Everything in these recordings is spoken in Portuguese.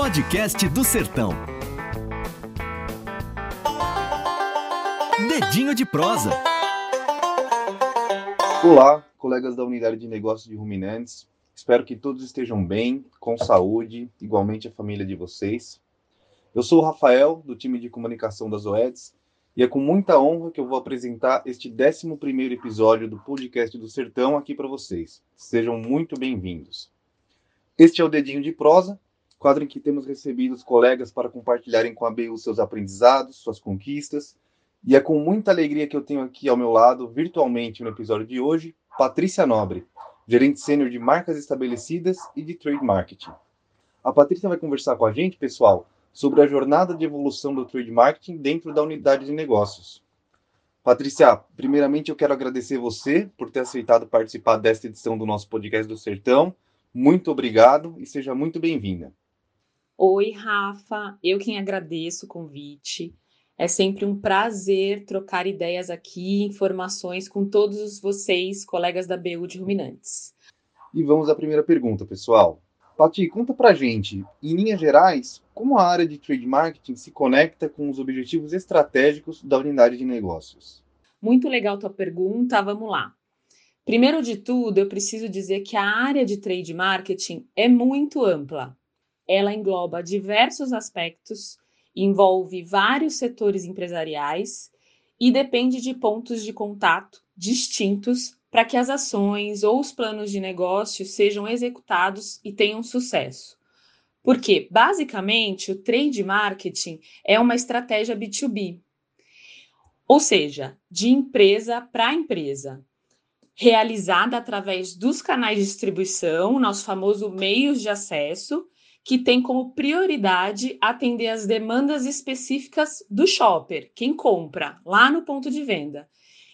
Podcast do Sertão. Dedinho de prosa. Olá, colegas da unidade de negócios de Ruminantes. Espero que todos estejam bem, com saúde, igualmente a família de vocês. Eu sou o Rafael, do time de comunicação das OEDs, e é com muita honra que eu vou apresentar este 11 episódio do podcast do Sertão aqui para vocês. Sejam muito bem-vindos. Este é o Dedinho de Prosa, quadro em que temos recebido os colegas para compartilharem com a BU seus aprendizados, suas conquistas, e é com muita alegria que eu tenho aqui ao meu lado, virtualmente no episódio de hoje, Patrícia Nobre, gerente sênior de marcas estabelecidas e de trade marketing. A Patrícia vai conversar com a gente, pessoal, sobre a jornada de evolução do trade marketing dentro da unidade de negócios. Patrícia, primeiramente eu quero agradecer você por ter aceitado participar desta edição do nosso podcast do Sertão. Muito obrigado e seja muito bem-vinda. Oi, Rafa. Eu quem agradeço o convite. É sempre um prazer trocar ideias aqui, informações com todos vocês, colegas da BU de Ruminantes. E vamos à primeira pergunta, pessoal. Pati, conta pra gente, em linhas gerais, como a área de trade marketing se conecta com os objetivos estratégicos da unidade de negócios? Muito legal tua pergunta, vamos lá. Primeiro de tudo, eu preciso dizer que a área de trade marketing é muito ampla. Ela engloba diversos aspectos, envolve vários setores empresariais e depende de pontos de contato distintos para que as ações ou os planos de negócio sejam executados e tenham sucesso. Porque, basicamente, o trade marketing é uma estratégia B2B, ou seja, de empresa para empresa, realizada através dos canais de distribuição, nosso famoso meios de acesso, que tem como prioridade atender as demandas específicas do shopper, quem compra, lá no ponto de venda.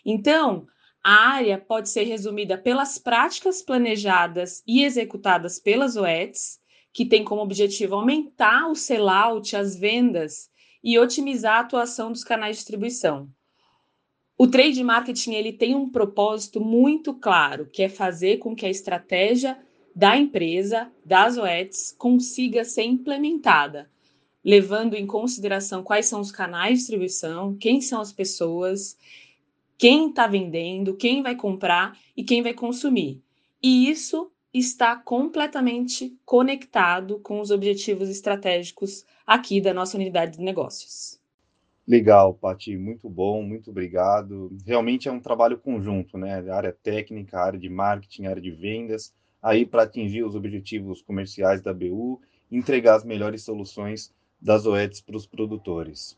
Então, a área pode ser resumida pelas práticas planejadas e executadas pelas OETs, que tem como objetivo aumentar o sellout, as vendas e otimizar a atuação dos canais de distribuição. O trade marketing ele tem um propósito muito claro, que é fazer com que a estratégia da empresa, das OETs, consiga ser implementada, levando em consideração quais são os canais de distribuição, quem são as pessoas quem está vendendo, quem vai comprar e quem vai consumir. E isso está completamente conectado com os objetivos estratégicos aqui da nossa unidade de negócios. Legal, Pati, muito bom, muito obrigado. Realmente é um trabalho conjunto, né? A área técnica, a área de marketing, a área de vendas, aí para atingir os objetivos comerciais da BU, entregar as melhores soluções das OETs para os produtores.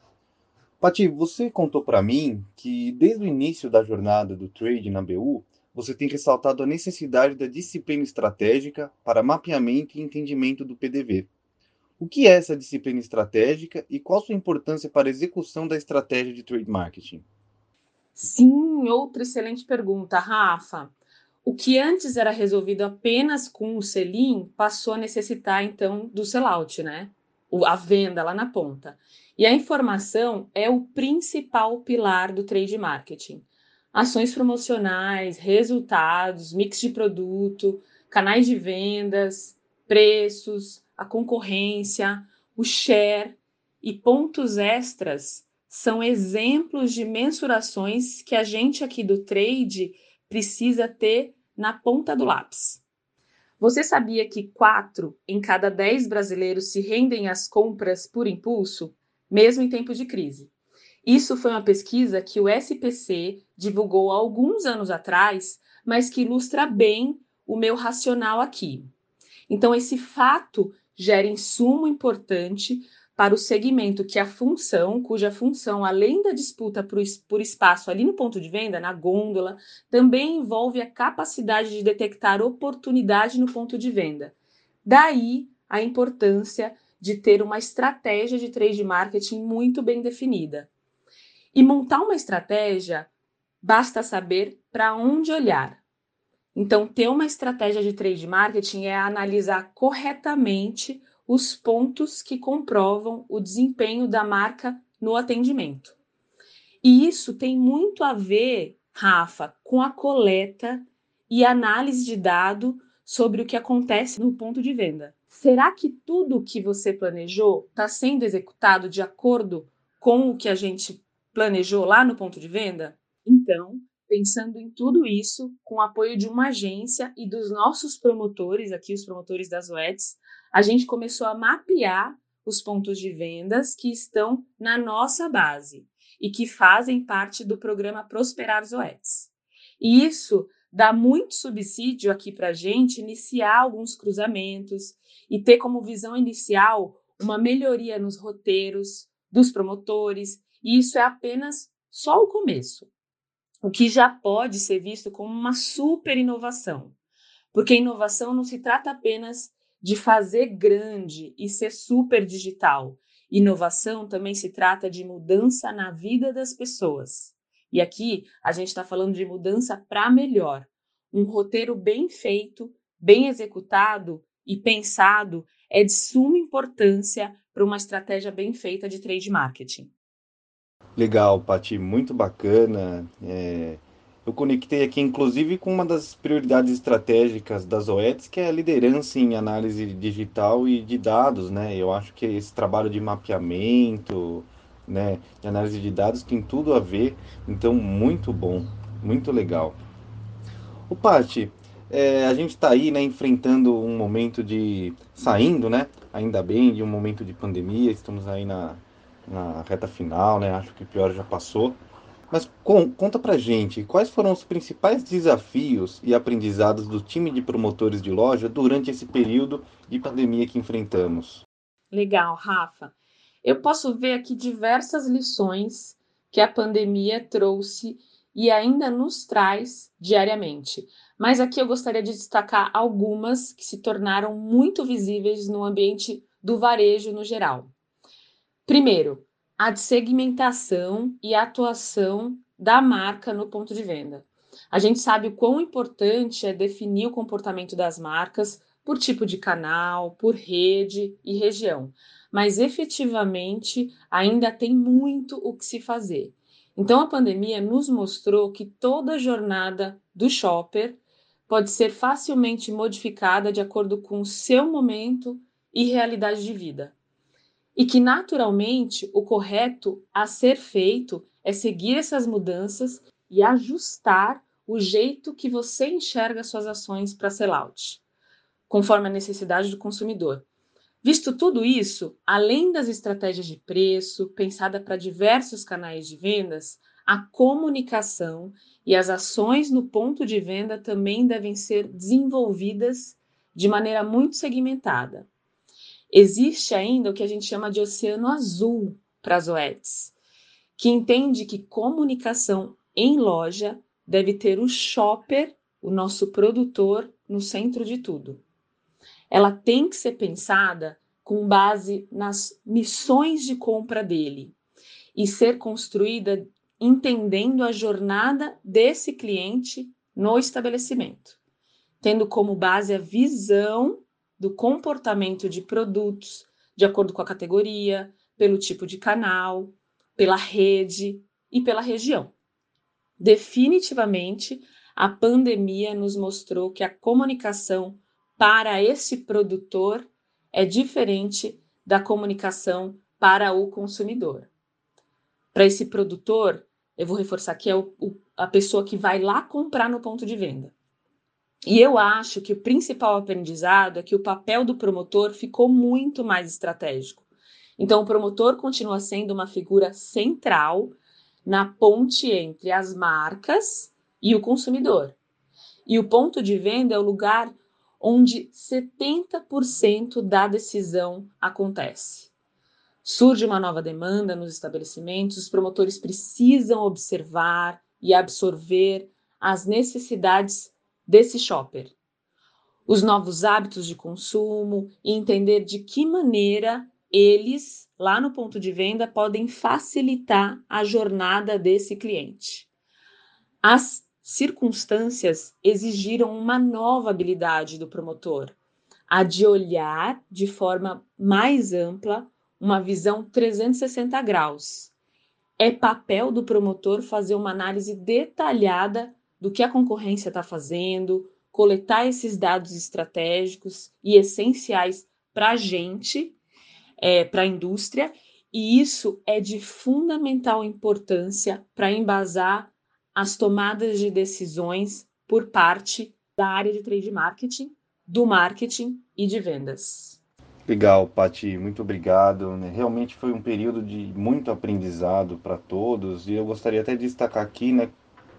Pati, você contou para mim que desde o início da jornada do trade na BU, você tem ressaltado a necessidade da disciplina estratégica para mapeamento e entendimento do PDV. O que é essa disciplina estratégica e qual sua importância para a execução da estratégia de trade marketing? Sim, outra excelente pergunta, Rafa. O que antes era resolvido apenas com o selim passou a necessitar então do sellout, né? A venda lá na ponta. E a informação é o principal pilar do trade marketing. Ações promocionais, resultados, mix de produto, canais de vendas, preços, a concorrência, o share e pontos extras são exemplos de mensurações que a gente aqui do trade precisa ter na ponta do lápis. Você sabia que 4 em cada 10 brasileiros se rendem às compras por impulso? mesmo em tempos de crise. Isso foi uma pesquisa que o SPC divulgou alguns anos atrás, mas que ilustra bem o meu racional aqui. Então, esse fato gera insumo importante para o segmento que a função, cuja função, além da disputa por, espaço ali no ponto de venda, na gôndola, também envolve a capacidade de detectar oportunidade no ponto de venda. Daí a importância de ter uma estratégia de trade marketing muito bem definida. E montar uma estratégia basta saber para onde olhar. Então, ter uma estratégia de trade marketing é analisar corretamente os pontos que comprovam o desempenho da marca no atendimento. E isso tem muito a ver, Rafa, com a coleta e análise de dado sobre o que acontece no ponto de venda. será que tudo o que você planejou está sendo executado de acordo com o que a gente planejou lá no ponto de venda? Então, pensando em tudo isso, com o apoio de uma agência e dos nossos promotores, aqui os promotores das UETs, a gente começou a mapear os pontos de vendas que estão na nossa base e que fazem parte do programa Prosperar Zoetes. E isso dá muito subsídio aqui para a gente iniciar alguns cruzamentos e ter como visão inicial uma melhoria nos roteiros dos promotores, e isso é apenas só o começo, o que já pode ser visto como uma super inovação, porque inovação não se trata apenas de fazer grande e ser super digital. Inovação também se trata de mudança na vida das pessoas. E aqui a gente está falando de mudança para melhor. Um roteiro bem feito, bem executado e pensado é de suma importância para uma estratégia bem feita de trade marketing. Legal, Pati, muito bacana. É, eu conectei aqui, inclusive, com uma das prioridades estratégicas das OEDs, que é a liderança em análise digital e de dados, né? Eu acho que esse trabalho de mapeamento, né, de análise de dados tem tudo a ver, então muito bom, muito legal. O Pati, é, a gente está aí, né, enfrentando um momento de saindo, né, ainda bem, de um momento de pandemia. Estamos aí na, na reta final, né? Acho que o pior já passou. Mas com, conta pra gente, quais foram os principais desafios e aprendizados do time de promotores de loja durante esse período de pandemia que enfrentamos? Legal, Rafa. Eu posso ver aqui diversas lições que a pandemia trouxe e ainda nos traz diariamente. Mas aqui eu gostaria de destacar algumas que se tornaram muito visíveis no ambiente do varejo no geral. Primeiro, a segmentação e atuação da marca no ponto de venda. A gente sabe o quão importante é definir o comportamento das marcas por tipo de canal, por rede e região, mas efetivamente ainda tem muito o que se fazer. Então a pandemia nos mostrou que toda a jornada do shopper pode ser facilmente modificada de acordo com o seu momento e realidade de vida e que naturalmente o correto a ser feito é seguir essas mudanças e ajustar o jeito que você enxerga suas ações para sellout, conforme a necessidade do consumidor. Visto tudo isso, além das estratégias de preço, pensada para diversos canais de vendas, a comunicação e as ações no ponto de venda também devem ser desenvolvidas de maneira muito segmentada. Existe ainda o que a gente chama de oceano azul para as OETs, que entende que comunicação em loja deve ter o shopper, o nosso produtor, no centro de tudo. Ela tem que ser pensada com base nas missões de compra dele e ser construída entendendo a jornada desse cliente no estabelecimento, tendo como base a visão do comportamento de produtos de acordo com a categoria, pelo tipo de canal, pela rede e pela região. Definitivamente, a pandemia nos mostrou que a comunicação para esse produtor é diferente da comunicação para o consumidor. Para esse produtor, eu vou reforçar que é o, o, a pessoa que vai lá comprar no ponto de venda. E eu acho que o principal aprendizado é que o papel do promotor ficou muito mais estratégico. Então, o promotor continua sendo uma figura central na ponte entre as marcas e o consumidor. E o ponto de venda é o lugar onde 70% da decisão acontece. Surge uma nova demanda nos estabelecimentos, os promotores precisam observar e absorver as necessidades desse shopper, os novos hábitos de consumo e entender de que maneira eles, lá no ponto de venda, podem facilitar a jornada desse cliente. As circunstâncias exigiram uma nova habilidade do promotor, a de olhar de forma mais ampla, uma visão 360 graus. É papel do promotor fazer uma análise detalhada do que a concorrência está fazendo, coletar esses dados estratégicos e essenciais para a gente, é, para a indústria, e isso é de fundamental importância para embasar as tomadas de decisões por parte da área de trade marketing, do marketing e de vendas. Legal, Pati, muito obrigado. Né? Realmente foi um período de muito aprendizado para todos e eu gostaria até de destacar aqui, né,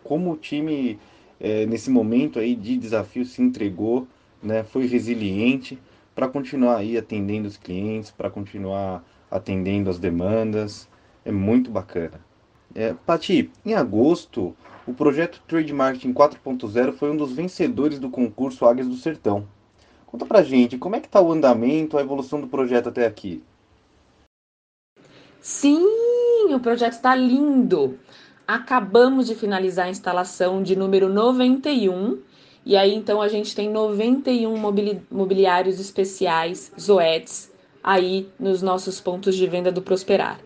como o time é, nesse momento aí de desafio se entregou, né, foi resiliente para continuar aí atendendo os clientes, para continuar atendendo as demandas. É muito bacana. É, Pati, em agosto, o projeto Trade Marketing 4.0 foi um dos vencedores do concurso Águias do Sertão. Conta pra gente, como é que tá o andamento, a evolução do projeto até aqui? Sim, o projeto está lindo. Acabamos de finalizar a instalação de número 91, e aí então a gente tem 91 mobili mobiliários especiais, Zoetes, aí nos nossos pontos de venda do Prosperar.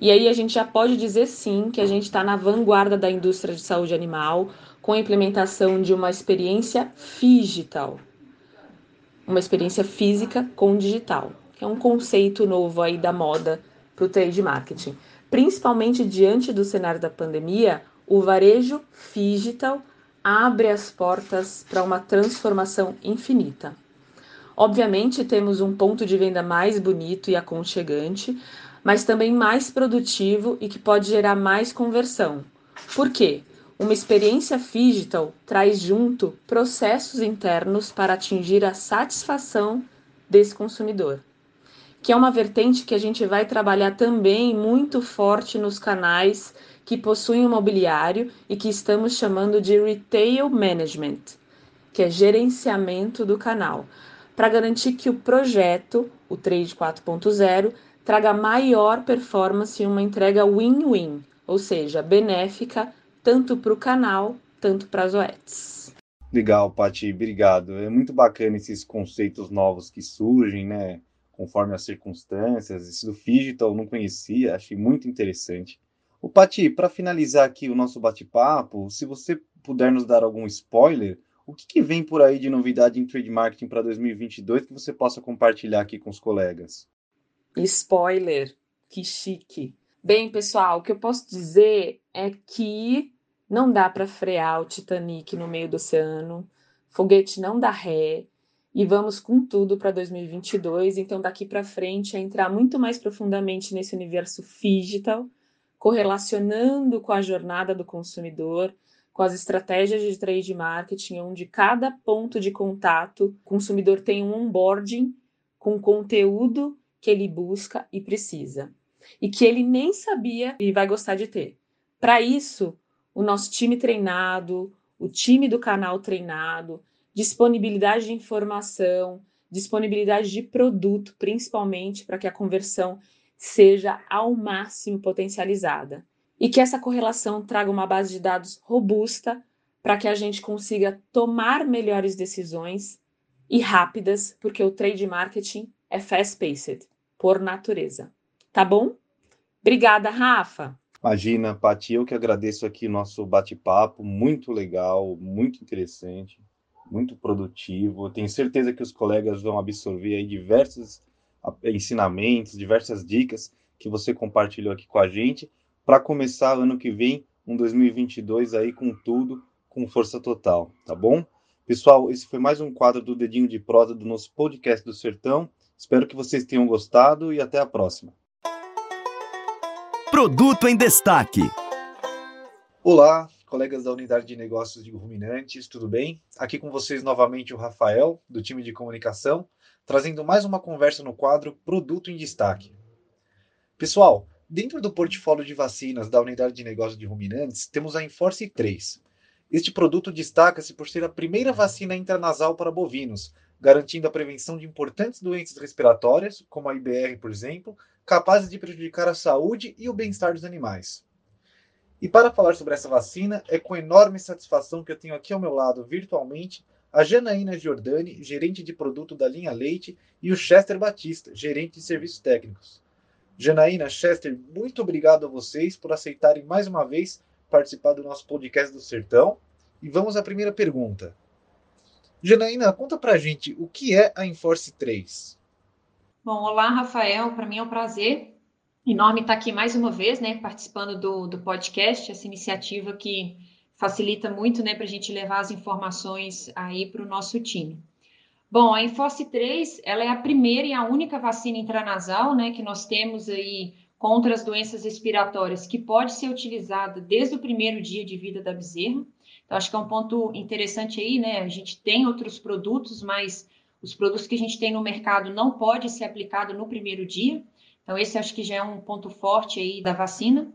E aí a gente já pode dizer sim que a gente está na vanguarda da indústria de saúde animal com a implementação de uma experiência digital, uma experiência física com digital, que é um conceito novo aí da moda para o trade marketing. Principalmente diante do cenário da pandemia, o varejo digital abre as portas para uma transformação infinita. Obviamente, temos um ponto de venda mais bonito e aconchegante, mas também mais produtivo e que pode gerar mais conversão. Por quê? Uma experiência digital traz junto processos internos para atingir a satisfação desse consumidor, que é uma vertente que a gente vai trabalhar também muito forte nos canais que possuem o mobiliário e que estamos chamando de retail management, que é gerenciamento do canal, para garantir que o projeto, o Trade 4.0, traga maior performance e uma entrega win-win, ou seja, benéfica tanto para o canal, tanto para as OETs. Legal, Pati, obrigado. É muito bacana esses conceitos novos que surgem, né? Conforme as circunstâncias. Esse do digital eu não conhecia, achei muito interessante. O Pati, para finalizar aqui o nosso bate-papo, se você puder nos dar algum spoiler, o que, que vem por aí de novidade em trade marketing para 2022 que você possa compartilhar aqui com os colegas? Spoiler, que chique. Bem, pessoal, o que eu posso dizer é que não dá para frear o Titanic no meio do oceano, foguete não dá ré, e vamos com tudo para 2022. Então, daqui para frente, é entrar muito mais profundamente nesse universo digital, correlacionando com a jornada do consumidor, com as estratégias de trade marketing, onde cada ponto de contato, o consumidor tem um onboarding com conteúdo que ele busca e precisa, e que ele nem sabia e vai gostar de ter. Para isso, o nosso time treinado, o time do canal treinado, disponibilidade de informação, disponibilidade de produto, principalmente para que a conversão seja ao máximo potencializada. E que essa correlação traga uma base de dados robusta para que a gente consiga tomar melhores decisões e rápidas, porque o trade marketing é fast-paced, por natureza. Tá bom? Obrigada, Rafa. Imagina, Pati, eu que agradeço aqui o nosso bate-papo, muito legal, muito interessante, muito produtivo. Eu tenho certeza que os colegas vão absorver aí diversos ensinamentos, diversas dicas que você compartilhou aqui com a gente, para começar ano que vem, um 2022 aí com tudo, com força total, tá bom? Pessoal, esse foi mais um quadro do Dedinho de Prosa do nosso podcast do Sertão. Espero que vocês tenham gostado e até a próxima. Produto em destaque. Olá, colegas da Unidade de Negócios de Ruminantes, tudo bem? Aqui com vocês novamente o Rafael, do time de comunicação, trazendo mais uma conversa no quadro Produto em Destaque. Pessoal, dentro do portfólio de vacinas da Unidade de Negócios de Ruminantes, temos a Enforce 3. Este produto destaca-se por ser a primeira vacina intranasal para bovinos, garantindo a prevenção de importantes doenças respiratórias, como a IBR, por exemplo, capazes de prejudicar a saúde e o bem-estar dos animais. E para falar sobre essa vacina, é com enorme satisfação que eu tenho aqui ao meu lado, virtualmente, a Janaína Giordani, gerente de produto da linha Leite, e o Chester Batista, gerente de serviços técnicos. Janaína, Chester, muito obrigado a vocês por aceitarem mais uma vez participar do nosso podcast do Sertão. E vamos à primeira pergunta. Janaína, conta pra gente o que é a Enforce 3. Bom, olá, Rafael. Para mim é um prazer enorme estar aqui mais uma vez, né, participando do, do podcast, essa iniciativa que facilita muito, né, para a gente levar as informações aí para o nosso time. Bom, a Enforce 3, ela é a primeira e a única vacina intranasal, né, que nós temos aí contra as doenças respiratórias, que pode ser utilizada desde o primeiro dia de vida da bezerra. Então, acho que é um ponto interessante aí, né, a gente tem outros produtos, mas os produtos que a gente tem no mercado não pode ser aplicado no primeiro dia. Então, esse acho que já é um ponto forte aí da vacina.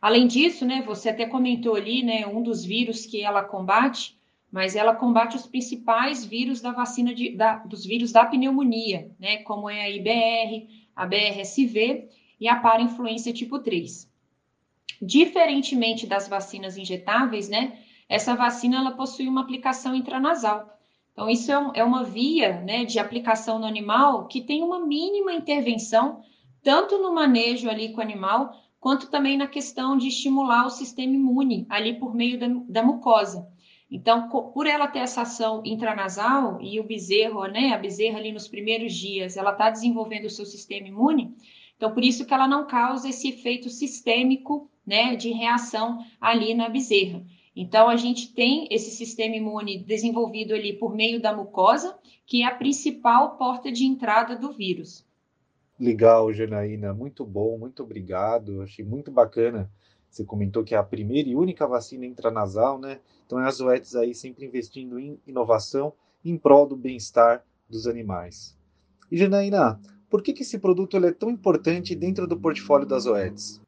Além disso, né, você até comentou ali, né, um dos vírus que ela combate, mas ela combate os principais vírus da vacina de, da, dos vírus da pneumonia, né, como é a IBR, a BRSV e a parainfluência tipo 3. Diferentemente das vacinas injetáveis, né, essa vacina ela possui uma aplicação intranasal. Então, isso é, é uma via né, de aplicação no animal que tem uma mínima intervenção, tanto no manejo ali com o animal, quanto também na questão de estimular o sistema imune ali por meio da, da mucosa. Então, por ela ter essa ação intranasal e o bezerro, né, a bezerra ali nos primeiros dias, ela está desenvolvendo o seu sistema imune, então por isso que ela não causa esse efeito sistêmico, né, de reação ali na bezerra. Então, a gente tem esse sistema imune desenvolvido ali por meio da mucosa, que é a principal porta de entrada do vírus. Legal, Janaína, muito bom, muito obrigado. Achei muito bacana. Você comentou que é a primeira e única vacina intranasal, né? Então, é a Zoetis aí sempre investindo em inovação em prol do bem-estar dos animais. E, Janaína, por que, que esse produto é tão importante dentro do portfólio das Zoetis?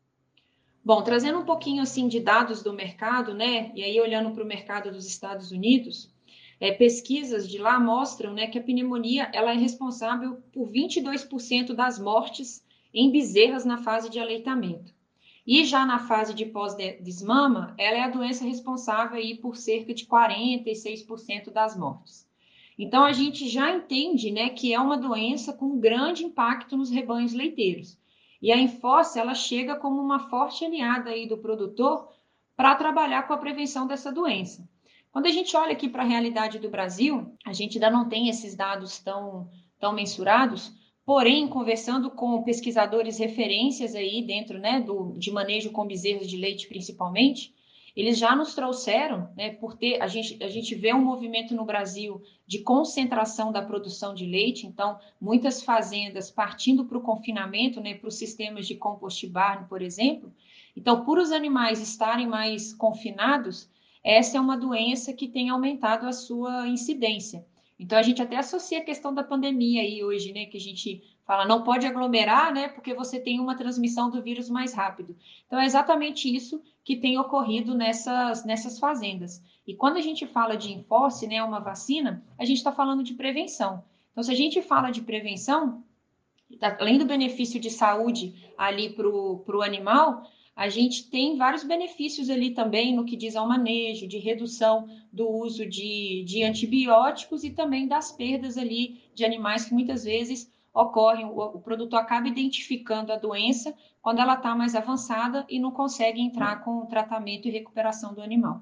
Bom, trazendo um pouquinho assim de dados do mercado, né? E aí olhando para o mercado dos Estados Unidos, é, pesquisas de lá mostram, né, que a pneumonia ela é responsável por 22% das mortes em bezerras na fase de aleitamento. E já na fase de pós-desmama, ela é a doença responsável aí por cerca de 46% das mortes. Então a gente já entende, né, que é uma doença com grande impacto nos rebanhos leiteiros. E a Enforce, ela chega como uma forte aliada aí do produtor para trabalhar com a prevenção dessa doença. Quando a gente olha aqui para a realidade do Brasil, a gente ainda não tem esses dados tão, tão mensurados, porém, conversando com pesquisadores referências aí dentro né, do, de manejo com bezerros de leite principalmente, eles já nos trouxeram, né, por ter, a gente, a gente vê um movimento no Brasil de concentração da produção de leite, então, muitas fazendas partindo para o confinamento, né, para os sistemas de compost barn, por exemplo. Então, por os animais estarem mais confinados, essa é uma doença que tem aumentado a sua incidência. Então, a gente até associa a questão da pandemia aí hoje, né, que a gente fala não pode aglomerar, né, porque você tem uma transmissão do vírus mais rápido. Então, é exatamente isso que tem ocorrido nessas, nessas fazendas. E quando a gente fala de enforce, né, uma vacina, a gente está falando de prevenção. Então, se a gente fala de prevenção, além do benefício de saúde ali para o animal, a gente tem vários benefícios ali também no que diz ao manejo, de redução do uso de, de antibióticos e também das perdas ali de animais que muitas vezes ocorrem, o, o produtor acaba identificando a doença quando ela está mais avançada e não consegue entrar com o tratamento e recuperação do animal.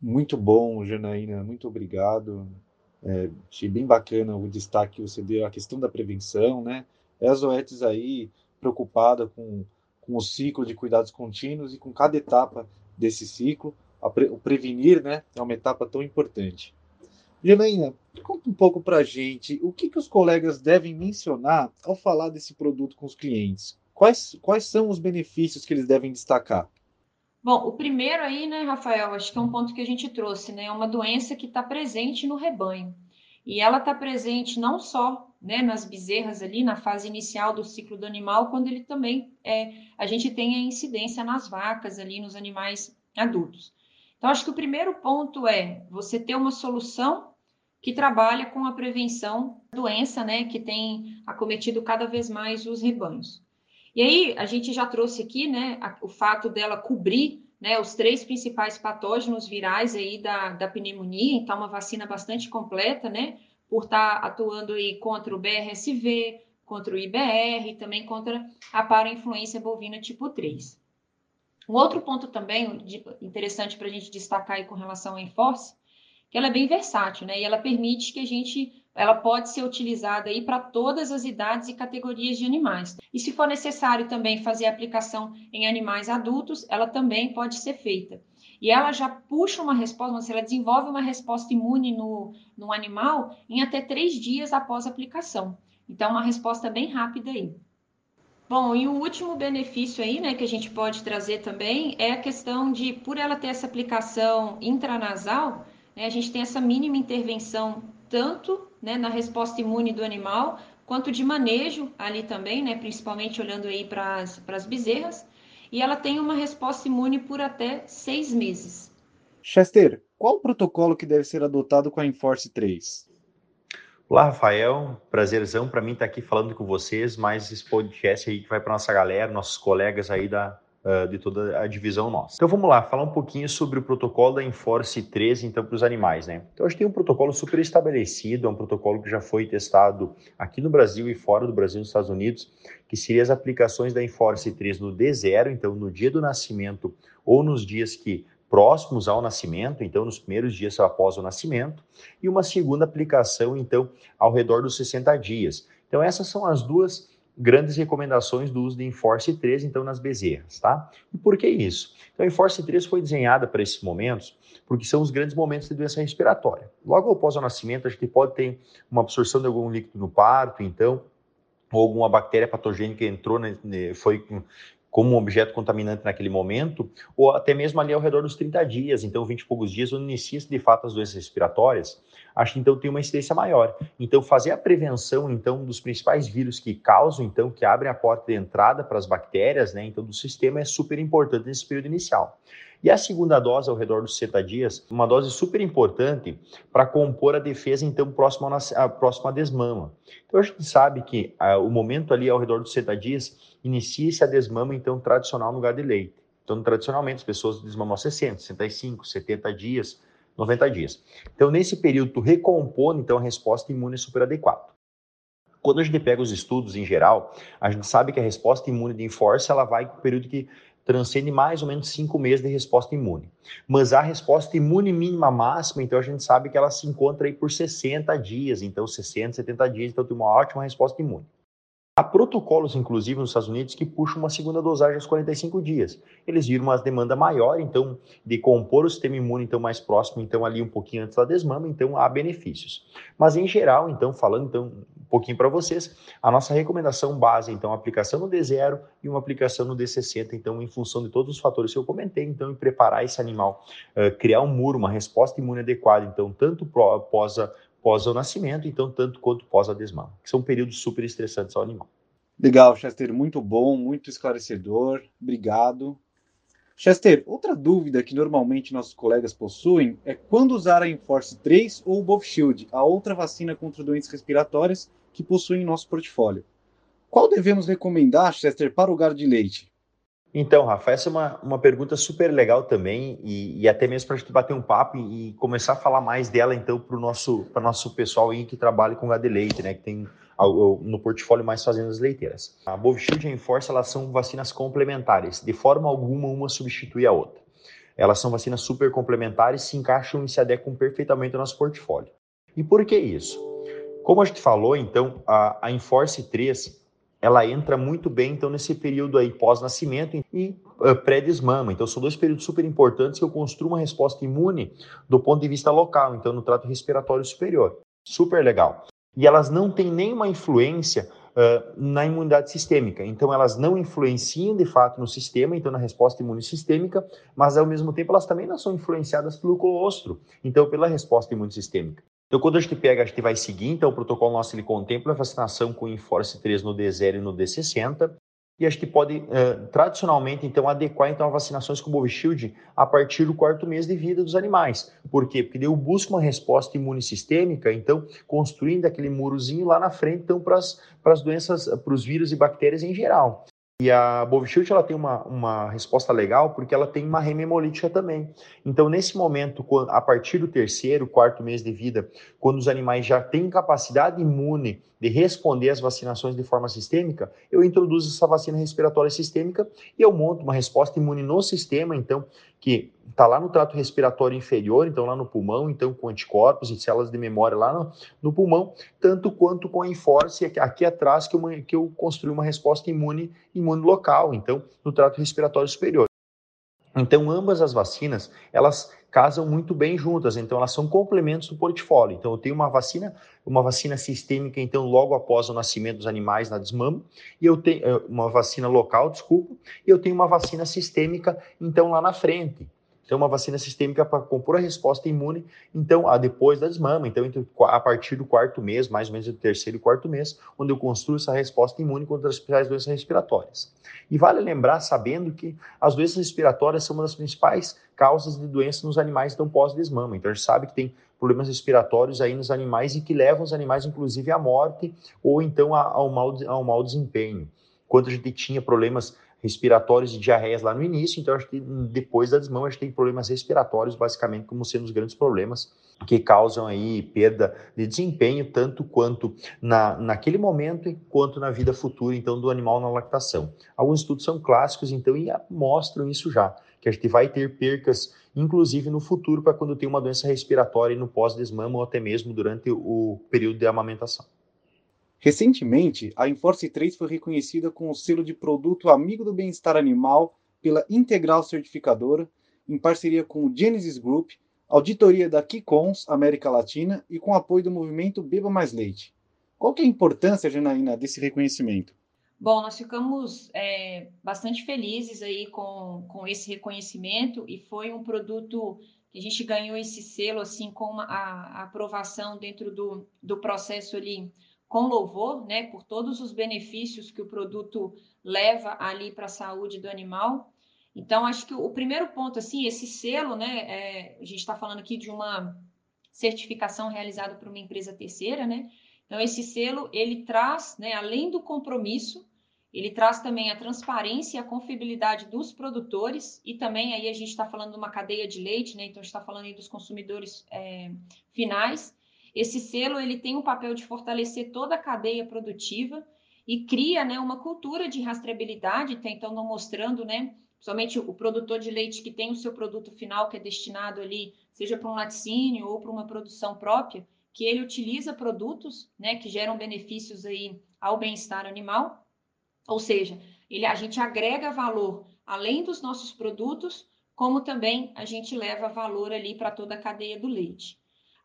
Muito bom, Janaína, muito obrigado. É, achei bem bacana o destaque que você deu à questão da prevenção, né? É a Zoetis aí preocupada com, com o ciclo de cuidados contínuos e com cada etapa desse ciclo, pre, o prevenir, né? É uma etapa tão importante. Janaína, conta um pouco para a gente o que, que os colegas devem mencionar ao falar desse produto com os clientes. Quais, quais são os benefícios que eles devem destacar? Bom, o primeiro aí, né, Rafael, acho que é um ponto que a gente trouxe, né? É uma doença que está presente no rebanho. E ela está presente não só né, nas bezerras ali, na fase inicial do ciclo do animal, quando ele também é, a gente tem a incidência nas vacas ali, nos animais adultos. Então, acho que o primeiro ponto é você ter uma solução que trabalha com a prevenção da doença, né, que tem acometido cada vez mais os rebanhos. E aí, a gente já trouxe aqui, né, a, o fato dela cobrir, né, os três principais patógenos virais aí da, da pneumonia, então uma vacina bastante completa, né, por estar tá atuando aí contra o BRSV, contra o IBR, também contra a parainfluência bovina tipo 3. Um outro ponto também interessante para a gente destacar aí com relação à Enforce, que ela é bem versátil, né? E ela permite que a gente ela pode ser utilizada aí para todas as idades e categorias de animais. E se for necessário também fazer aplicação em animais adultos, ela também pode ser feita. E ela já puxa uma resposta, ela desenvolve uma resposta imune no, no animal em até três dias após a aplicação. Então, uma resposta bem rápida aí. Bom, e o último benefício aí, né, que a gente pode trazer também é a questão de, por ela ter essa aplicação intranasal, né, a gente tem essa mínima intervenção tanto né, na resposta imune do animal, quanto de manejo ali também, né, principalmente olhando aí para as bezerras, e ela tem uma resposta imune por até seis meses. Chester, qual o protocolo que deve ser adotado com a Enforce 3? Olá, Rafael. Prazerzão para mim estar aqui falando com vocês, mais esse podcast aí que vai para nossa galera, nossos colegas aí da, uh, de toda a divisão nossa. Então vamos lá, falar um pouquinho sobre o protocolo da Enforce 13, então, para os animais, né? Então a gente tem um protocolo super estabelecido, é um protocolo que já foi testado aqui no Brasil e fora do Brasil, nos Estados Unidos, que seria as aplicações da Enforce 3 no D0, então no dia do nascimento ou nos dias que próximos ao nascimento, então nos primeiros dias após o nascimento, e uma segunda aplicação, então, ao redor dos 60 dias. Então, essas são as duas grandes recomendações do uso de Enforce 3, então, nas bezerras, tá? E por que isso? Então, a Enforce 3 foi desenhada para esses momentos, porque são os grandes momentos de doença respiratória. Logo após o nascimento, a gente pode ter uma absorção de algum líquido no parto, então, ou alguma bactéria patogênica entrou, né, foi como um objeto contaminante naquele momento, ou até mesmo ali ao redor dos 30 dias, então 20 e poucos dias, onde inicia de fato as doenças respiratórias, acho que então tem uma incidência maior. Então fazer a prevenção então dos principais vírus que causam, então que abrem a porta de entrada para as bactérias, né, então do sistema é super importante nesse período inicial. E a segunda dose, ao redor dos 60 dias, uma dose super importante para compor a defesa, então, próximo, a, próximo à desmama. Então, a gente sabe que ah, o momento ali, ao redor dos 60 dias, inicia-se a desmama, então, tradicional no lugar de leite. Então, tradicionalmente, as pessoas desmamam a 60, 65, 70 dias, 90 dias. Então, nesse período, tu então, a resposta imune super adequada. Quando a gente pega os estudos em geral, a gente sabe que a resposta imune de enforce, ela vai para o período que transcende mais ou menos cinco meses de resposta imune. Mas a resposta imune mínima máxima, então a gente sabe que ela se encontra aí por 60 dias, então 60, 70 dias, então tem uma ótima resposta imune. Há protocolos, inclusive, nos Estados Unidos que puxam uma segunda dosagem aos 45 dias. Eles viram uma demanda maior, então, de compor o sistema imune então mais próximo, então ali um pouquinho antes da desmama, então há benefícios. Mas em geral, então, falando então um pouquinho para vocês, a nossa recomendação base, então, aplicação no D0 e uma aplicação no D60, então, em função de todos os fatores que eu comentei, então, em preparar esse animal, criar um muro, uma resposta imune adequada, então, tanto após a pós o nascimento, então tanto quanto pós a desmama, que são períodos super estressantes ao animal. Legal, Chester, muito bom, muito esclarecedor, obrigado. Chester, outra dúvida que normalmente nossos colegas possuem é quando usar a Enforce 3 ou o Buff Shield, a outra vacina contra doenças respiratórias que possuem em nosso portfólio. Qual devemos recomendar, Chester, para o gado de leite? Então, Rafa, essa é uma, uma pergunta super legal também, e, e até mesmo para a gente bater um papo e, e, começar a falar mais dela, então, para o nosso, nosso pessoal aí que trabalha com gado de leite, né, que tem no portfólio mais fazendas leiteiras. A Bovishield e a Enforce, elas são vacinas complementares, de forma alguma uma substitui a outra. Elas são vacinas super complementares, se encaixam e se adequam perfeitamente ao nosso portfólio. E por que isso? Como a gente falou, então, a, a Enforce 3, ela entra muito bem então nesse período aí pós-nascimento e uh, pré-desmama. Então são dois períodos super importantes que eu construo uma resposta imune do ponto de vista local, então no trato respiratório superior. Super legal. E elas não têm nenhuma influência uh, na imunidade sistêmica. Então elas não influenciam de fato no sistema, então na resposta imune sistêmica, mas ao mesmo tempo elas também não são influenciadas pelo colostro, então pela resposta imune sistêmica. Então, quando a gente pega, a gente vai seguir, então o protocolo nosso ele contempla a vacinação com Enforce 3 no D0 e no D60, e a gente pode, uh, tradicionalmente, então, adequar então, as vacinações com o Bovishield a partir do quarto mês de vida dos animais. Por quê? Porque eu busco uma resposta imune sistêmica, então, construindo aquele murozinho lá na frente, então, para as doenças, para os vírus e bactérias em geral. E a Bovishield ela tem uma, uma resposta legal porque ela tem uma rememolítica também. Então, nesse momento, a partir do terceiro, quarto mês de vida, quando os animais já têm capacidade imune de responder às vacinações de forma sistêmica, eu introduzo essa vacina respiratória sistêmica e eu monto uma resposta imune no sistema, então, que está lá no trato respiratório inferior, então lá no pulmão, então com anticorpos e células de memória lá no, no pulmão, tanto quanto com a Enforce aqui, aqui atrás, que eu, que eu construí uma resposta imune, imune local, então no trato respiratório superior. Então, ambas as vacinas, elas casam muito bem juntas, então elas são complementos do portfólio. Então, eu tenho uma vacina, uma vacina sistêmica, então, logo após o nascimento dos animais na desmama, e eu tenho eh, uma vacina local, desculpa, e eu tenho uma vacina sistêmica, então, lá na frente. Então, uma vacina sistêmica para compor a resposta imune, então, a depois da desmama, então, a partir do quarto mês, mais ou menos do terceiro e quarto mês, onde eu construo essa resposta imune contra as principais doenças respiratórias. E vale lembrar, sabendo que as doenças respiratórias são uma das principais causas de doenças nos animais então pós-desmama. Então, a gente sabe que tem problemas respiratórios aí nos animais e que levam os animais, inclusive, à morte ou então ao mau, ao mau desempenho. Quando a gente tinha problemas respiratórios e diarreias lá no início, então acho que depois da desmama a gente tem problemas respiratórios, basicamente, como sendo os grandes problemas que causam aí perda de desempenho, tanto quanto na, naquele momento, quanto na vida futura, então, do animal na lactação. Alguns estudos são clássicos, então, e mostram isso já, que a gente vai ter percas, inclusive no futuro, para quando tem uma doença respiratória no pós-desmama ou até mesmo durante o período de amamentação. Recentemente, a Enforce 3 foi reconhecida com o selo de produto Amigo do Bem-Estar Animal pela Integral Certificadora, em parceria com o Genesis Group, auditoria da Kikons América Latina e com apoio do movimento Beba Mais Leite. Qual que é a importância, Janaína, desse reconhecimento? Bom, nós ficamos é, bastante felizes aí com, com esse reconhecimento e foi um produto que a gente ganhou esse selo assim com uma, a, a aprovação dentro do, do processo ali com louvor, né, por todos os benefícios que o produto leva ali para a saúde do animal. Então, acho que o primeiro ponto, assim, esse selo, né, é, a gente está falando aqui de uma certificação realizada por uma empresa terceira, né? Então, esse selo, ele traz, né, além do compromisso, ele traz também a transparência e a confiabilidade dos produtores e também aí a gente está falando de uma cadeia de leite, né? Então, a gente está falando aí dos consumidores é, finais esse selo ele tem o papel de fortalecer toda a cadeia produtiva e cria né, uma cultura de rastreabilidade, tentando mostrando, né, somente o produtor de leite que tem o seu produto final que é destinado ali, seja para um laticínio ou para uma produção própria, que ele utiliza produtos né, que geram benefícios aí ao bem-estar animal, ou seja, ele, a gente agrega valor além dos nossos produtos, como também a gente leva valor ali para toda a cadeia do leite.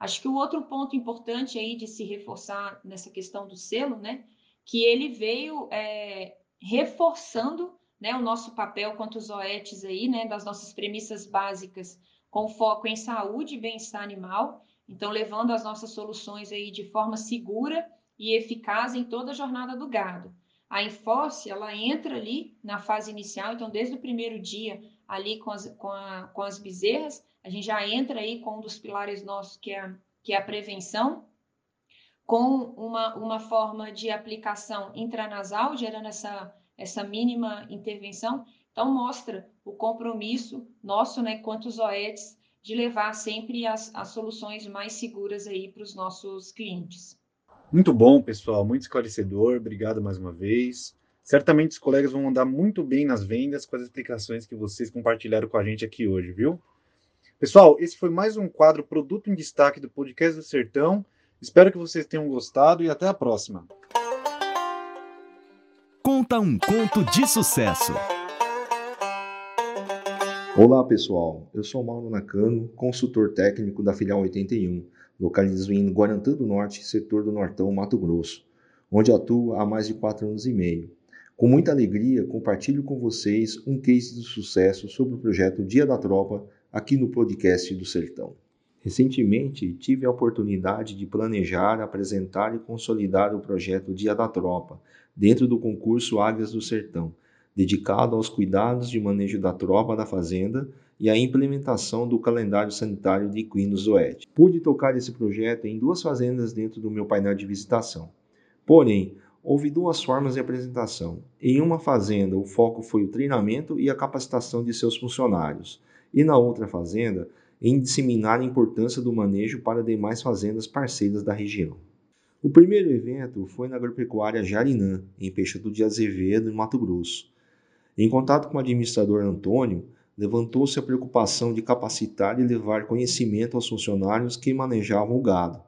Acho que o outro ponto importante aí de se reforçar nessa questão do selo, né, que ele veio é, reforçando né, o nosso papel quanto os OETs aí, né, das nossas premissas básicas com foco em saúde e bem-estar animal, então levando as nossas soluções aí de forma segura e eficaz em toda a jornada do gado. A Enforce, ela entra ali na fase inicial, então desde o primeiro dia ali com as, com, a, com as bezerras, a gente já entra aí com um dos pilares nossos, que é, que é a prevenção, com uma, uma forma de aplicação intranasal, gerando essa, essa mínima intervenção. Então, mostra o compromisso nosso, né, quanto os OEDs, de levar sempre as, as soluções mais seguras aí para os nossos clientes. Muito bom, pessoal, muito esclarecedor. Obrigado mais uma vez. Certamente os colegas vão andar muito bem nas vendas com as explicações que vocês compartilharam com a gente aqui hoje, viu? Pessoal, esse foi mais um quadro Produto em Destaque do Podcast do Sertão. Espero que vocês tenham gostado e até a próxima. Conta um conto de sucesso. Olá pessoal, eu sou Mauro Nakano, consultor técnico da filial 81, localizado em Guarantã do Norte, setor do Nortão, Mato Grosso, onde atuo há mais de quatro anos e meio. Com muita alegria, compartilho com vocês um case de sucesso sobre o projeto Dia da Tropa aqui no podcast do Sertão. Recentemente, tive a oportunidade de planejar, apresentar e consolidar o projeto Dia da Tropa, dentro do concurso Águias do Sertão, dedicado aos cuidados de manejo da tropa da fazenda e à implementação do calendário sanitário de equinos Oeste. Pude tocar esse projeto em duas fazendas dentro do meu painel de visitação. Porém, houve duas formas de apresentação. Em uma fazenda, o foco foi o treinamento e a capacitação de seus funcionários, e na outra fazenda, em disseminar a importância do manejo para demais fazendas parceiras da região. O primeiro evento foi na agropecuária Jarinã, em Peixoto de Azevedo, em Mato Grosso. Em contato com o administrador Antônio, levantou-se a preocupação de capacitar e levar conhecimento aos funcionários que manejavam o gado.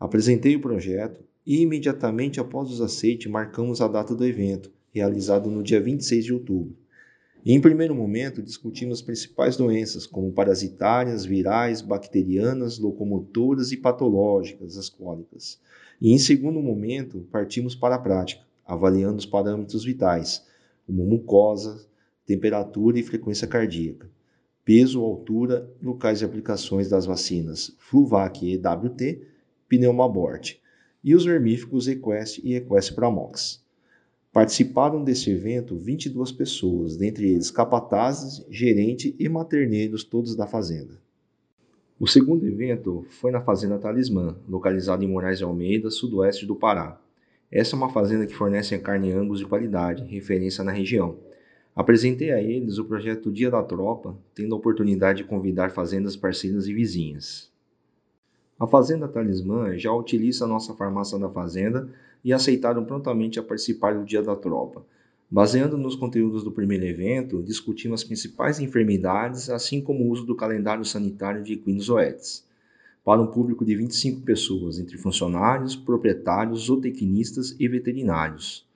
Apresentei o projeto e imediatamente após os aceites marcamos a data do evento, realizado no dia 26 de outubro. Em primeiro momento, discutimos as principais doenças, como parasitárias, virais, bacterianas, locomotoras e patológicas, as cólicas. E em segundo momento, partimos para a prática, avaliando os parâmetros vitais, como mucosa, temperatura e frequência cardíaca, peso, altura, locais de aplicações das vacinas Fluvac e EWT, Pneumabort, e os vermífugos Equest e Equest Pramox. Participaram desse evento 22 pessoas, dentre eles capatazes, gerente e materneiros, todos da fazenda. O segundo evento foi na Fazenda Talismã, localizada em Moraes de Almeida, sudoeste do Pará. Essa é uma fazenda que fornece carne Angus de qualidade, referência na região. Apresentei a eles o projeto Dia da Tropa, tendo a oportunidade de convidar fazendas parceiras e vizinhas. A Fazenda Talismã já utiliza a nossa farmácia da fazenda e aceitaram prontamente a participar do Dia da Tropa. Baseando nos conteúdos do primeiro evento, discutimos as principais enfermidades, assim como o uso do calendário sanitário de equinos oetes, para um público de 25 pessoas, entre funcionários, proprietários, zootecnistas e veterinários.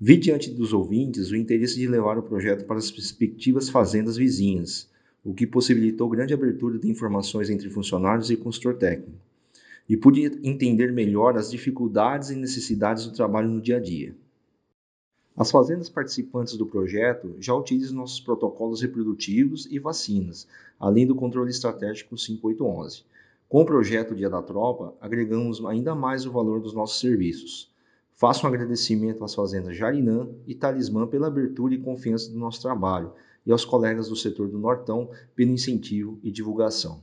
Vi diante dos ouvintes o interesse de levar o projeto para as respectivas fazendas vizinhas, o que possibilitou grande abertura de informações entre funcionários e consultor técnico e pude entender melhor as dificuldades e necessidades do trabalho no dia a dia. As fazendas participantes do projeto já utilizam nossos protocolos reprodutivos e vacinas, além do controle estratégico 5811. Com o projeto Dia da Tropa, agregamos ainda mais o valor dos nossos serviços. Faço um agradecimento às fazendas Jarinã e Talismã pela abertura e confiança do nosso trabalho e aos colegas do setor do Nortão pelo incentivo e divulgação.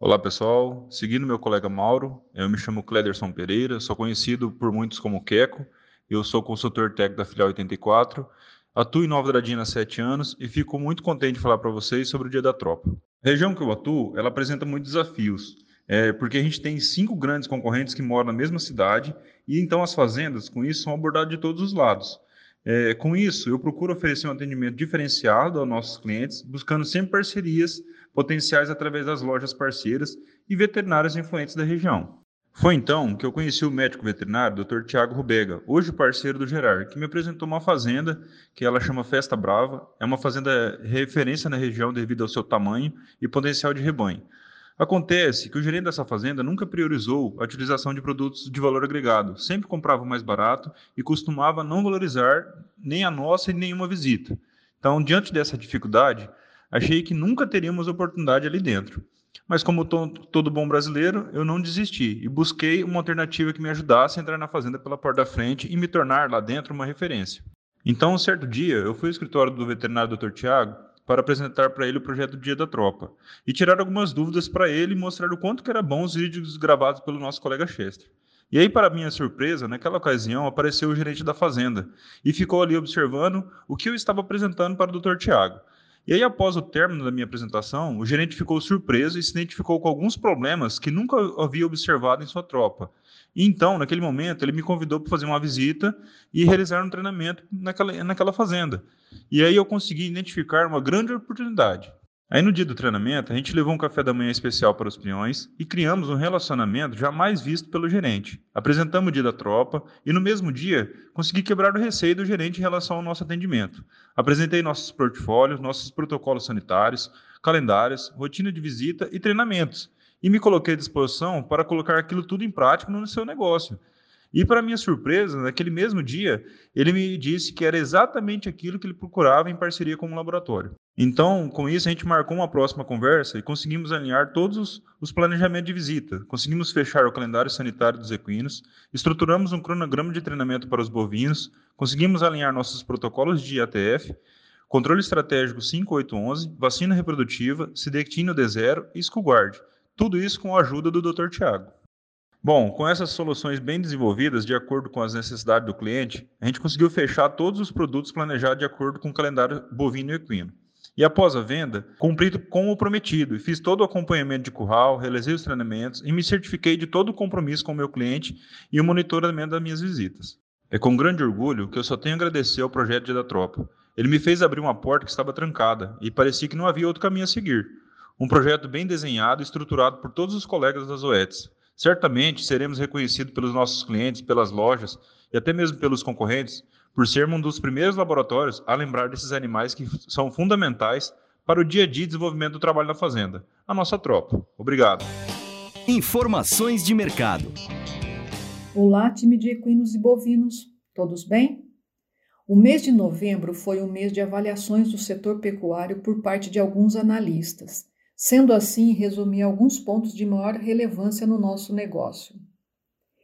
Olá pessoal, seguindo meu colega Mauro, eu me chamo Clederson Pereira, sou conhecido por muitos como Queco, eu sou consultor técnico da filial 84, atuo em Nova Dradina há 7 anos e fico muito contente de falar para vocês sobre o Dia da Tropa. A região que eu atuo, ela apresenta muitos desafios, é, porque a gente tem cinco grandes concorrentes que moram na mesma cidade e então as fazendas, com isso, são abordadas de todos os lados. É, com isso, eu procuro oferecer um atendimento diferenciado aos nossos clientes, buscando sempre parcerias potenciais através das lojas parceiras e veterinários influentes da região. Foi então que eu conheci o médico veterinário Dr. Tiago Rubega, hoje parceiro do Gerard, que me apresentou uma fazenda que ela chama Festa Brava. É uma fazenda referência na região devido ao seu tamanho e potencial de rebanho. Acontece que o gerente dessa fazenda nunca priorizou a utilização de produtos de valor agregado, sempre comprava o mais barato e costumava não valorizar nem a nossa e nenhuma visita. Então, diante dessa dificuldade, Achei que nunca teríamos oportunidade ali dentro. Mas como todo bom brasileiro, eu não desisti e busquei uma alternativa que me ajudasse a entrar na fazenda pela porta da frente e me tornar lá dentro uma referência. Então, um certo dia, eu fui ao escritório do veterinário Dr. Tiago para apresentar para ele o projeto Dia da Tropa e tirar algumas dúvidas para ele e mostrar o quanto que era bom os vídeos gravados pelo nosso colega Chester. E aí, para minha surpresa, naquela ocasião apareceu o gerente da fazenda e ficou ali observando o que eu estava apresentando para o Dr. Tiago. E aí, após o término da minha apresentação, o gerente ficou surpreso e se identificou com alguns problemas que nunca havia observado em sua tropa. E então, naquele momento, ele me convidou para fazer uma visita e realizar um treinamento naquela, naquela fazenda. E aí eu consegui identificar uma grande oportunidade. Aí no dia do treinamento, a gente levou um café da manhã especial para os peões e criamos um relacionamento jamais visto pelo gerente. Apresentamos o dia da tropa e no mesmo dia consegui quebrar o receio do gerente em relação ao nosso atendimento. Apresentei nossos portfólios, nossos protocolos sanitários, calendários, rotina de visita e treinamentos. E me coloquei à disposição para colocar aquilo tudo em prática no seu negócio. E, para minha surpresa, naquele mesmo dia, ele me disse que era exatamente aquilo que ele procurava em parceria com o laboratório. Então, com isso, a gente marcou uma próxima conversa e conseguimos alinhar todos os, os planejamentos de visita. Conseguimos fechar o calendário sanitário dos equinos, estruturamos um cronograma de treinamento para os bovinos, conseguimos alinhar nossos protocolos de IATF, controle estratégico 5811, vacina reprodutiva, Sidectino D0 e Skullguard. Tudo isso com a ajuda do Dr. Tiago. Bom, com essas soluções bem desenvolvidas, de acordo com as necessidades do cliente, a gente conseguiu fechar todos os produtos planejados de acordo com o calendário bovino e equino. E após a venda, cumpri com o prometido e fiz todo o acompanhamento de curral, realizei os treinamentos e me certifiquei de todo o compromisso com o meu cliente e o monitoramento das minhas visitas. É com grande orgulho que eu só tenho a agradecer ao projeto Dia da Tropa. Ele me fez abrir uma porta que estava trancada e parecia que não havia outro caminho a seguir. Um projeto bem desenhado e estruturado por todos os colegas das OETs. Certamente seremos reconhecidos pelos nossos clientes, pelas lojas e até mesmo pelos concorrentes por sermos um dos primeiros laboratórios a lembrar desses animais que são fundamentais para o dia a dia de desenvolvimento do trabalho na fazenda, a nossa tropa. Obrigado. Informações de mercado. Olá, time de equinos e bovinos, todos bem? O mês de novembro foi um mês de avaliações do setor pecuário por parte de alguns analistas. Sendo assim, resumi alguns pontos de maior relevância no nosso negócio.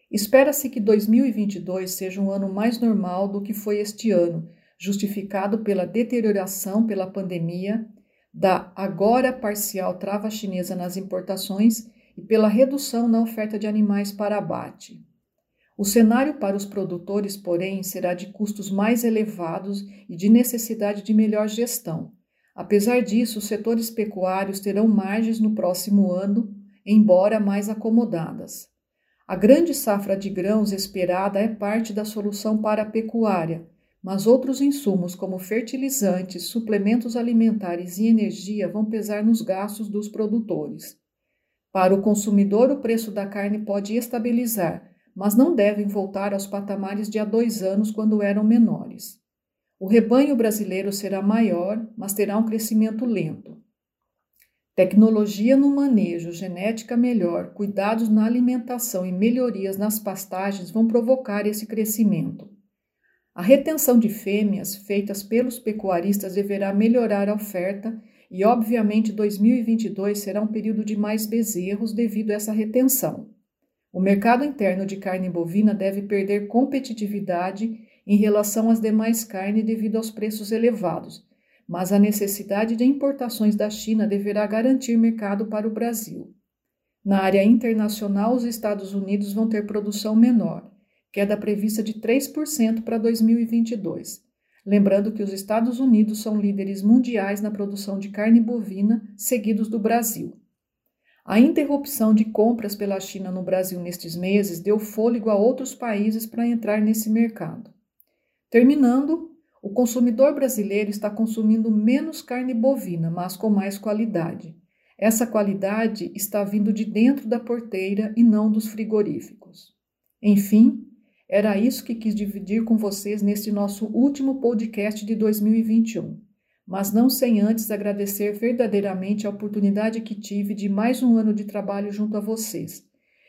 Espera-se que 2022 seja um ano mais normal do que foi este ano, justificado pela deterioração pela pandemia, da agora parcial trava chinesa nas importações e pela redução na oferta de animais para abate. O cenário para os produtores, porém, será de custos mais elevados e de necessidade de melhor gestão. Apesar disso, os setores pecuários terão margens no próximo ano, embora mais acomodadas. A grande safra de grãos esperada é parte da solução para a pecuária, mas outros insumos, como fertilizantes, suplementos alimentares e energia, vão pesar nos gastos dos produtores. Para o consumidor, o preço da carne pode estabilizar, mas não devem voltar aos patamares de há dois anos, quando eram menores. O rebanho brasileiro será maior, mas terá um crescimento lento. Tecnologia no manejo, genética melhor, cuidados na alimentação e melhorias nas pastagens vão provocar esse crescimento. A retenção de fêmeas feitas pelos pecuaristas deverá melhorar a oferta e, obviamente, 2022 será um período de mais bezerros devido a essa retenção. O mercado interno de carne bovina deve perder competitividade em relação às demais carnes devido aos preços elevados, mas a necessidade de importações da China deverá garantir mercado para o Brasil. Na área internacional, os Estados Unidos vão ter produção menor, queda prevista de 3% para 2022. Lembrando que os Estados Unidos são líderes mundiais na produção de carne bovina, seguidos do Brasil. A interrupção de compras pela China no Brasil nestes meses deu fôlego a outros países para entrar nesse mercado. Terminando, o consumidor brasileiro está consumindo menos carne bovina, mas com mais qualidade. Essa qualidade está vindo de dentro da porteira e não dos frigoríficos. Enfim, era isso que quis dividir com vocês neste nosso último podcast de 2021, mas não sem antes agradecer verdadeiramente a oportunidade que tive de mais um ano de trabalho junto a vocês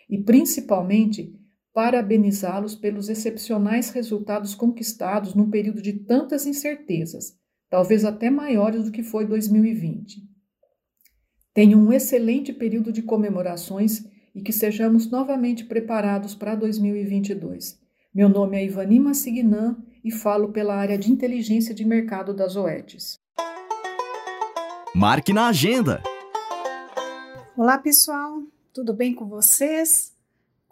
e principalmente parabenizá-los pelos excepcionais resultados conquistados num período de tantas incertezas, talvez até maiores do que foi 2020. Tenham um excelente período de comemorações e que sejamos novamente preparados para 2022. Meu nome é Ivani Massignan e falo pela área de inteligência de mercado das OETs. Marque na agenda. Olá, pessoal. Tudo bem com vocês?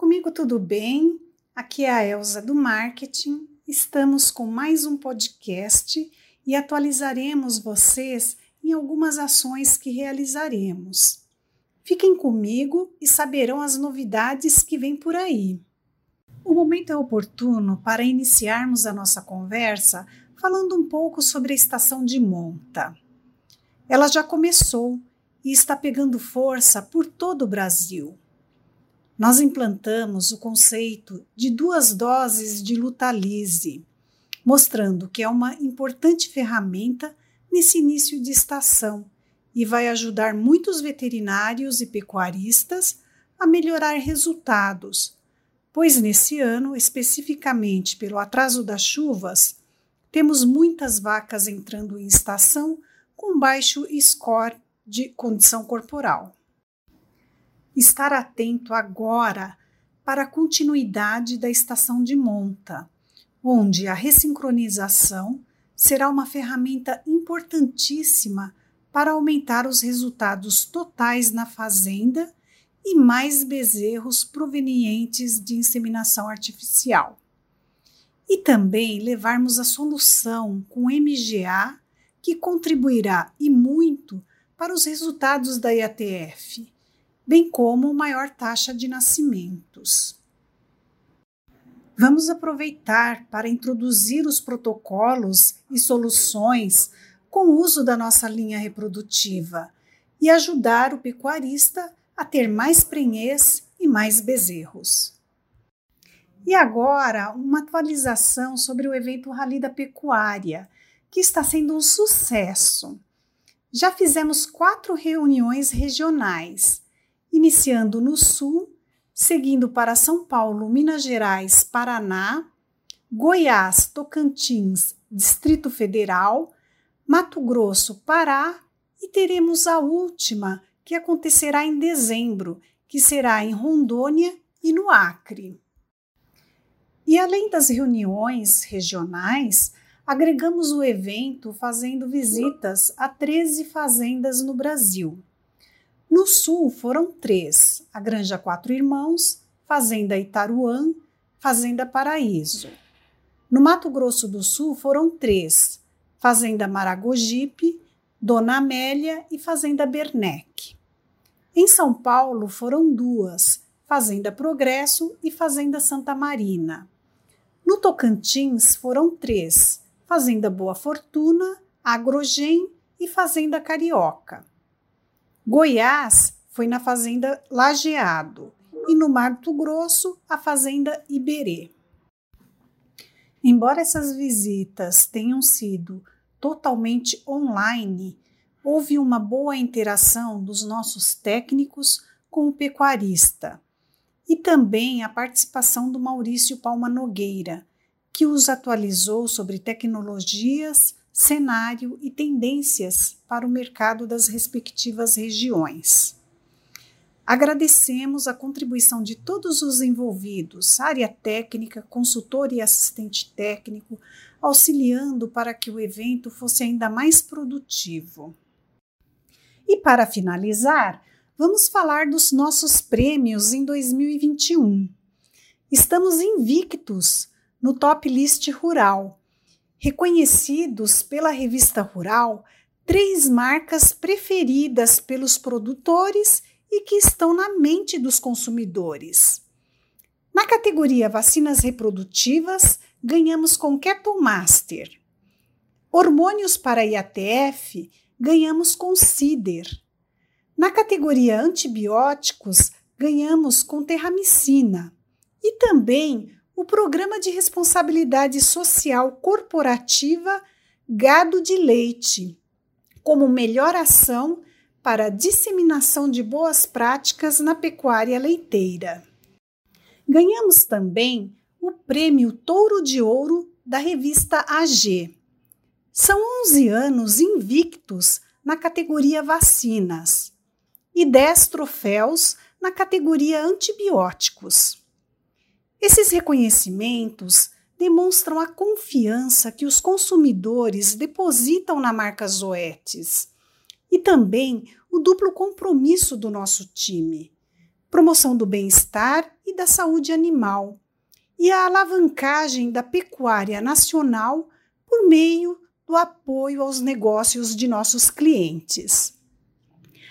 Comigo tudo bem? Aqui é a Elza do Marketing. Estamos com mais um podcast e atualizaremos vocês em algumas ações que realizaremos. Fiquem comigo e saberão as novidades que vêm por aí. O momento é oportuno para iniciarmos a nossa conversa falando um pouco sobre a estação de monta. Ela já começou e está pegando força por todo o Brasil. Nós implantamos o conceito de duas doses de Lutalise, mostrando que é uma importante ferramenta nesse início de estação e vai ajudar muitos veterinários e pecuaristas a melhorar resultados pois nesse ano, especificamente pelo atraso das chuvas, temos muitas vacas entrando em estação com baixo score de condição corporal. Estar atento agora para a continuidade da estação de monta, onde a ressincronização será uma ferramenta importantíssima para aumentar os resultados totais na fazenda e mais bezerros provenientes de inseminação artificial. E também levarmos a solução com MGA, que contribuirá e muito para os resultados da IATF, bem como maior taxa de nascimentos. Vamos aproveitar para introduzir os protocolos e soluções com o uso da nossa linha reprodutiva e ajudar o pecuarista a ter mais prenhez e mais bezerros. E agora, uma atualização sobre o evento Rally da Pecuária, que está sendo um sucesso. Já fizemos quatro reuniões regionais, iniciando no Sul, seguindo para São Paulo, Minas Gerais, Paraná, Goiás, Tocantins, Distrito Federal, Mato Grosso, Pará e teremos a última, que acontecerá em dezembro, que será em Rondônia e no Acre. E além das reuniões regionais, agregamos o evento fazendo visitas a 13 fazendas no Brasil. No sul foram três: a Granja Quatro Irmãos, Fazenda Itaruã, Fazenda Paraíso. No Mato Grosso do Sul foram três: Fazenda Maragogipe, Dona Amélia e Fazenda Bernec. Em São Paulo foram duas: Fazenda Progresso e Fazenda Santa Marina. No Tocantins foram três: Fazenda Boa Fortuna, Agrogen e Fazenda Carioca. Goiás foi na Fazenda Lajeado e no Mato Grosso, a Fazenda Iberê. Embora essas visitas tenham sido totalmente online, houve uma boa interação dos nossos técnicos com o pecuarista e também a participação do Maurício Palma Nogueira, que os atualizou sobre tecnologias, cenário e tendências para o mercado das respectivas regiões. Agradecemos a contribuição de todos os envolvidos, área técnica, consultor e assistente técnico, auxiliando para que o evento fosse ainda mais produtivo. E para finalizar, vamos falar dos nossos prêmios em 2021. Estamos invictos no Top List Rural reconhecidos pela revista Rural três marcas preferidas pelos produtores e que estão na mente dos consumidores. Na categoria vacinas reprodutivas, ganhamos com Keto Master. Hormônios para IATF, ganhamos com Cider. Na categoria antibióticos, ganhamos com terramicina. E também o Programa de Responsabilidade Social Corporativa Gado de Leite, como melhor ação para a disseminação de boas práticas na pecuária leiteira. Ganhamos também o Prêmio Touro de Ouro da revista AG. São 11 anos invictos na categoria vacinas e 10 troféus na categoria antibióticos. Esses reconhecimentos demonstram a confiança que os consumidores depositam na marca Zoetis e também o duplo compromisso do nosso time, promoção do bem-estar e da saúde animal, e a alavancagem da pecuária nacional por meio do apoio aos negócios de nossos clientes.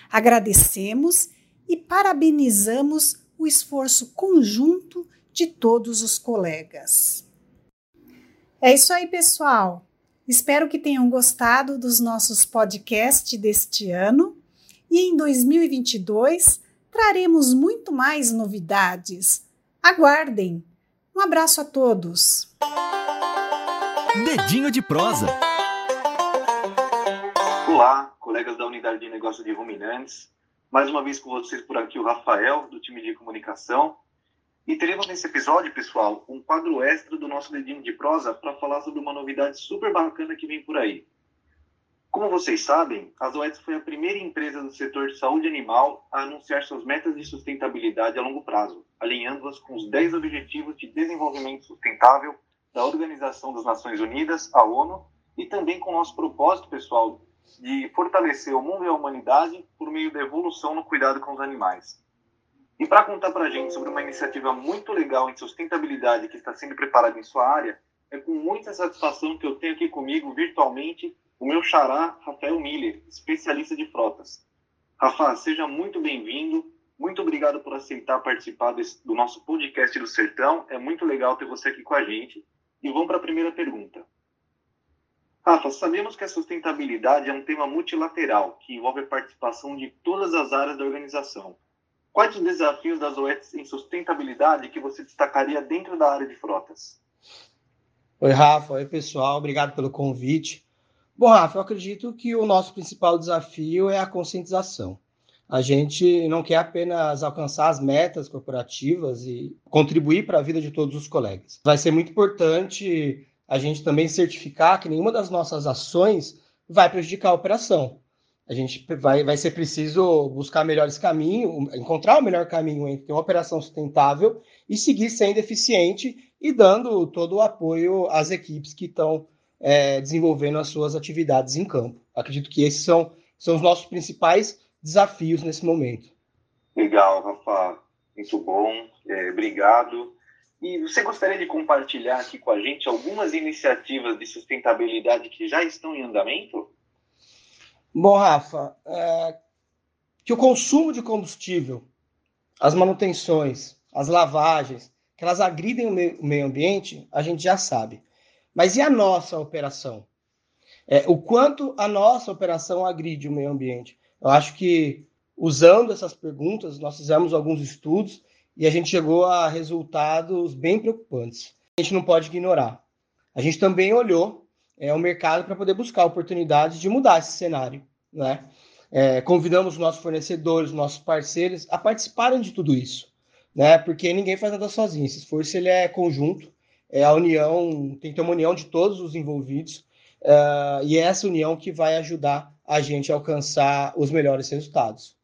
Agradecemos e parabenizamos o esforço conjunto de todos os colegas. É isso aí, pessoal. Espero que tenham gostado dos nossos podcasts deste ano e em 2022 traremos muito mais novidades. Aguardem! Um abraço a todos! Dedinho de prosa. Olá, colegas da unidade de negócio de ruminantes. Mais uma vez com vocês por aqui o Rafael, do time de comunicação. E teremos nesse episódio, pessoal, um quadro extra do nosso dedinho de prosa para falar sobre uma novidade super bacana que vem por aí. Como vocês sabem, a Zoetis foi a primeira empresa do setor de saúde animal a anunciar suas metas de sustentabilidade a longo prazo, alinhando-as com os 10 Objetivos de Desenvolvimento Sustentável da Organização das Nações Unidas, a ONU, e também com o nosso propósito, pessoal, de fortalecer o mundo e a humanidade por meio da evolução no cuidado com os animais. E para contar para a gente sobre uma iniciativa muito legal em sustentabilidade que está sendo preparada em sua área, é com muita satisfação que eu tenho aqui comigo, virtualmente, o meu xará, Rafael Miller, especialista de frotas. Rafa, seja muito bem-vindo. muito obrigado por aceitar participar desse, do nosso podcast do Sertão. É muito legal ter você aqui com a gente. E vamos para a primeira pergunta. Rafa, sabemos que a sustentabilidade é um tema multilateral que envolve a participação de todas as áreas da organização. Quais os desafios das OETs em sustentabilidade que você destacaria dentro da área de frotas? Oi, Rafa. Oi, pessoal. Obrigado pelo convite. Bom, Rafa, eu acredito que o nosso principal desafio é a conscientização. A gente não quer apenas alcançar as metas corporativas e contribuir para a vida de todos os colegas. Vai ser muito importante a gente também certificar que nenhuma das nossas ações vai prejudicar a operação. A gente vai, vai ser preciso buscar melhores caminhos, encontrar o melhor caminho entre uma operação sustentável e seguir sendo eficiente e dando todo o apoio às equipes que estão é, desenvolvendo as suas atividades em campo. Acredito que esses são, são os nossos principais desafios nesse momento. Legal, Rafa. Muito bom. É, obrigado. E você gostaria de compartilhar aqui com a gente algumas iniciativas de sustentabilidade que já estão em andamento? Bom, Rafa, é, que o consumo de combustível, as manutenções, as lavagens, que elas agridem o meio ambiente, a gente já sabe. Mas e a nossa operação? É, o quanto a nossa operação agride o meio ambiente? Eu acho que, usando essas perguntas, nós fizemos alguns estudos e a gente chegou a resultados bem preocupantes. A gente não pode ignorar. A gente também olhou é, o mercado para poder buscar oportunidades de mudar esse cenário. Né? É, convidamos nossos fornecedores, nossos parceiros a participarem de tudo isso, né? porque ninguém faz nada sozinho. Esse esforço ele é conjunto é a união, tem que ter uma união de todos os envolvidos, uh, e é essa união que vai ajudar a gente a alcançar os melhores resultados.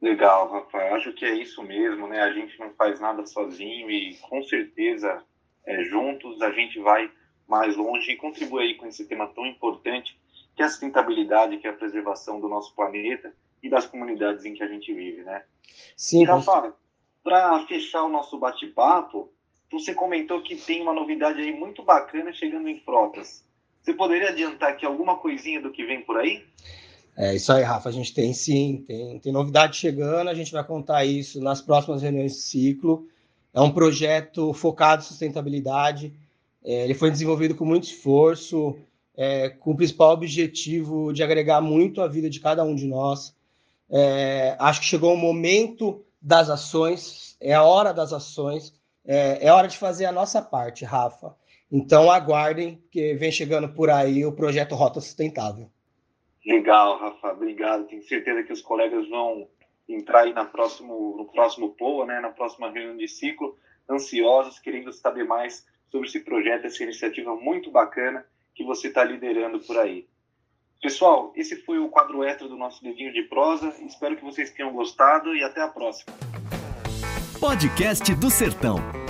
Legal, Rafael. Acho que é isso mesmo, né? A gente não faz nada sozinho e com certeza é, juntos a gente vai mais longe e contribuir com esse tema tão importante que é a sustentabilidade, que é a preservação do nosso planeta e das comunidades em que a gente vive, né? Sim. Rafa, para fechar o nosso bate-papo, você comentou que tem uma novidade aí muito bacana chegando em frotas. Você poderia adiantar aqui alguma coisinha do que vem por aí? É isso aí, Rafa. A gente tem sim, tem, tem novidade chegando. A gente vai contar isso nas próximas reuniões de ciclo. É um projeto focado em sustentabilidade. É, ele foi desenvolvido com muito esforço, é, com o principal objetivo de agregar muito a vida de cada um de nós. É, acho que chegou o momento das ações, é a hora das ações é, é hora de fazer a nossa parte, Rafa. Então aguardem, que vem chegando por aí o projeto Rota Sustentável. Legal, Rafa, obrigado. Tenho certeza que os colegas vão entrar aí na próximo, no próximo POA, né, na próxima reunião de ciclo, ansiosos, querendo saber mais sobre esse projeto, essa iniciativa muito bacana que você está liderando por aí. Pessoal, esse foi o quadro extra do nosso dedinho de prosa. Espero que vocês tenham gostado e até a próxima. Podcast do Sertão.